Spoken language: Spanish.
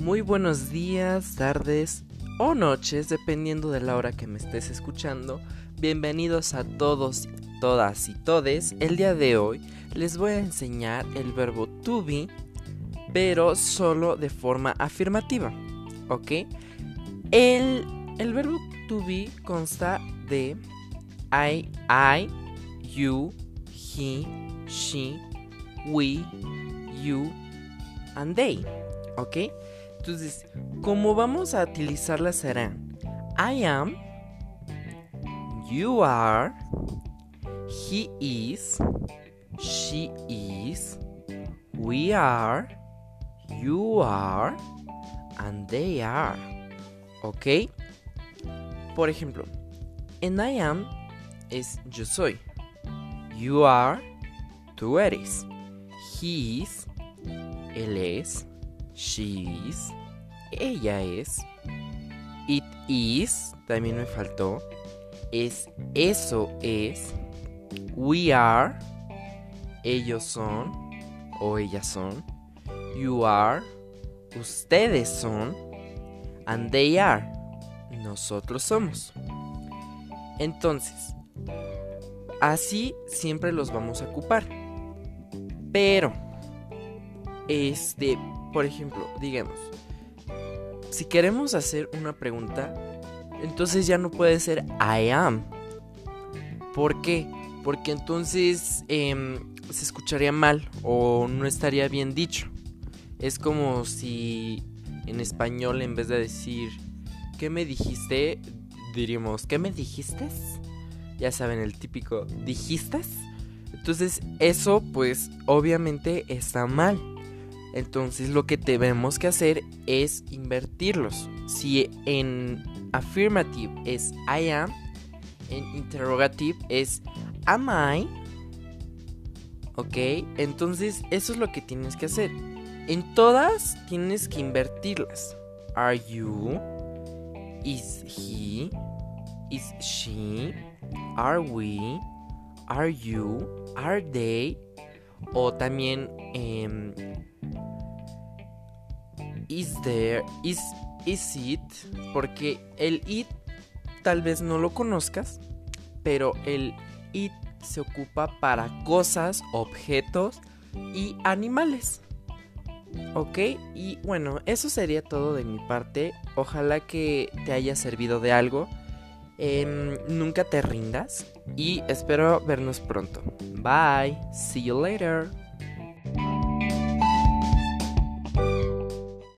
Muy buenos días, tardes o noches, dependiendo de la hora que me estés escuchando. Bienvenidos a todos, todas y todes. El día de hoy les voy a enseñar el verbo to be, pero solo de forma afirmativa. ¿Ok? El, el verbo to be consta de I, I, you, he, she, we, you and they. ¿Ok? Entonces, como vamos a utilizarla será I am, you are, he is, she is, we are, you are, and they are. ¿Ok? Por ejemplo, en I am es yo soy. You are, tú eres. He is, él es. She is, ella es. It is, también me faltó. Es, eso es. We are, ellos son o ellas son. You are, ustedes son. And they are, nosotros somos. Entonces, así siempre los vamos a ocupar. Pero, este, por ejemplo, digamos, si queremos hacer una pregunta, entonces ya no puede ser I am. ¿Por qué? Porque entonces em, se escucharía mal o no estaría bien dicho. Es como si en español en vez de decir ¿qué me dijiste? diríamos ¿qué me dijiste? Ya saben el típico ¿dijiste? Entonces eso pues obviamente está mal. Entonces lo que tenemos que hacer es invertirlos. Si en affirmative es I am, en interrogative es am I. ¿Ok? Entonces eso es lo que tienes que hacer. En todas tienes que invertirlas. Are you? Is he? Is she? Are we? Are you? Are they? O también eh, is there, is, is it, porque el it tal vez no lo conozcas, pero el it se ocupa para cosas, objetos y animales. ¿Ok? Y bueno, eso sería todo de mi parte. Ojalá que te haya servido de algo. Eh, nunca te rindas y espero vernos pronto. Bye. See you later.